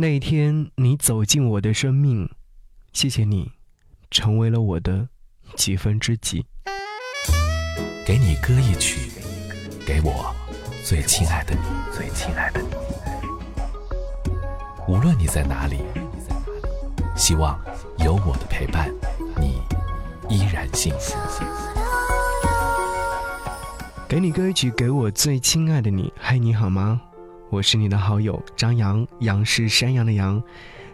那一天，你走进我的生命，谢谢你，成为了我的几分之几。给你歌一曲，给我最亲爱的你，最亲爱的你。无论你在哪里，希望有我的陪伴，你依然幸福。给你歌一曲，给我最亲爱的你。嗨，你好吗？我是你的好友张扬，杨是山羊的羊。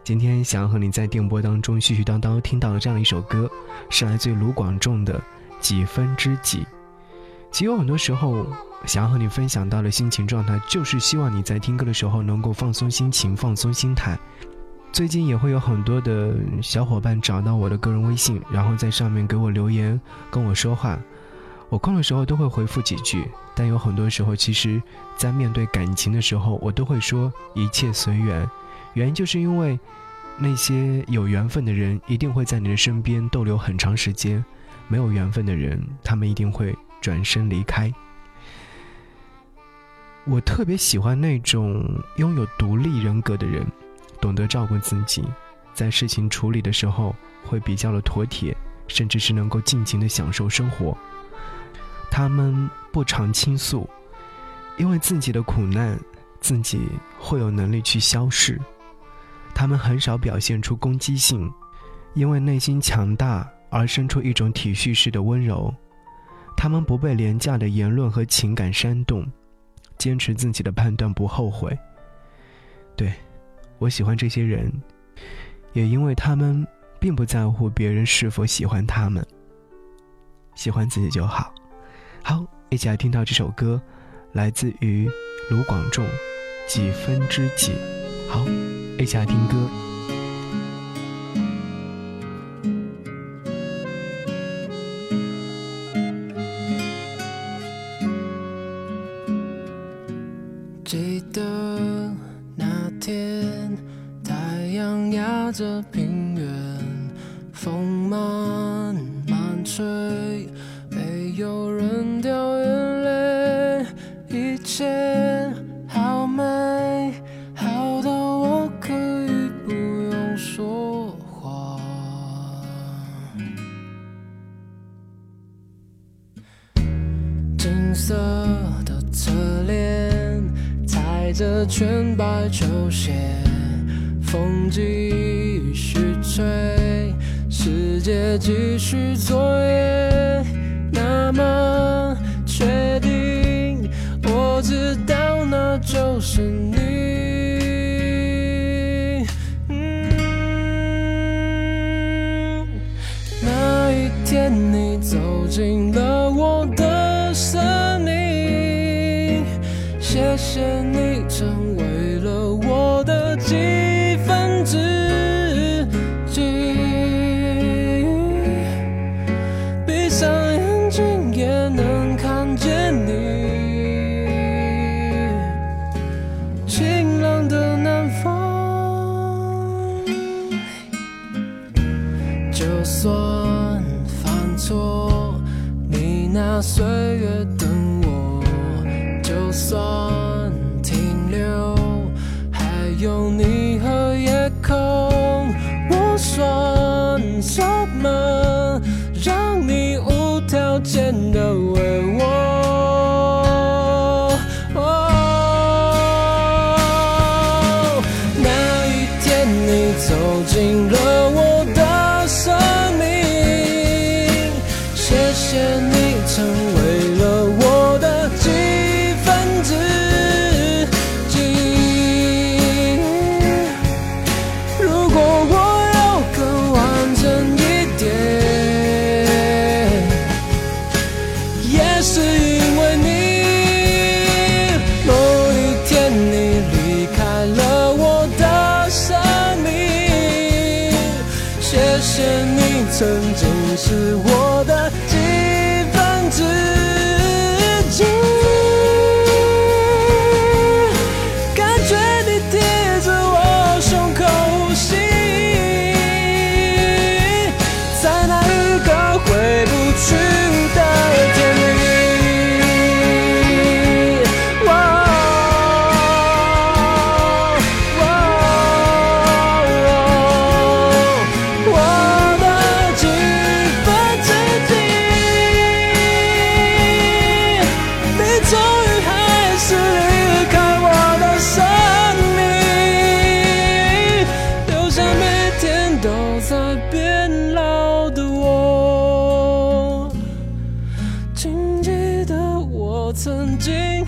今天想要和你在电波当中絮絮叨叨听到的这样一首歌，是来自卢广仲的《几分之几》。其实有很多时候，想要和你分享到的心情状态，就是希望你在听歌的时候能够放松心情、放松心态。最近也会有很多的小伙伴找到我的个人微信，然后在上面给我留言，跟我说话。我空的时候都会回复几句，但有很多时候，其实，在面对感情的时候，我都会说一切随缘。原因就是因为，那些有缘分的人一定会在你的身边逗留很长时间，没有缘分的人，他们一定会转身离开。我特别喜欢那种拥有独立人格的人，懂得照顾自己，在事情处理的时候会比较的妥帖，甚至是能够尽情的享受生活。他们不常倾诉，因为自己的苦难，自己会有能力去消逝。他们很少表现出攻击性，因为内心强大而生出一种体恤式的温柔。他们不被廉价的言论和情感煽动，坚持自己的判断不后悔。对，我喜欢这些人，也因为他们并不在乎别人是否喜欢他们，喜欢自己就好。好，一起来听到这首歌，来自于卢广仲，《几分之几》。好，一起来听歌。记得那天，太阳压着平原，风慢色的侧脸，踩着全白球鞋，风继续吹，世界继续作业。那么确定，我知道那就是你。错，你拿岁月等我；就算停留，还有你和夜空。我算什么？让你无。条件的为我，那一天你走进了曾经是我曾经。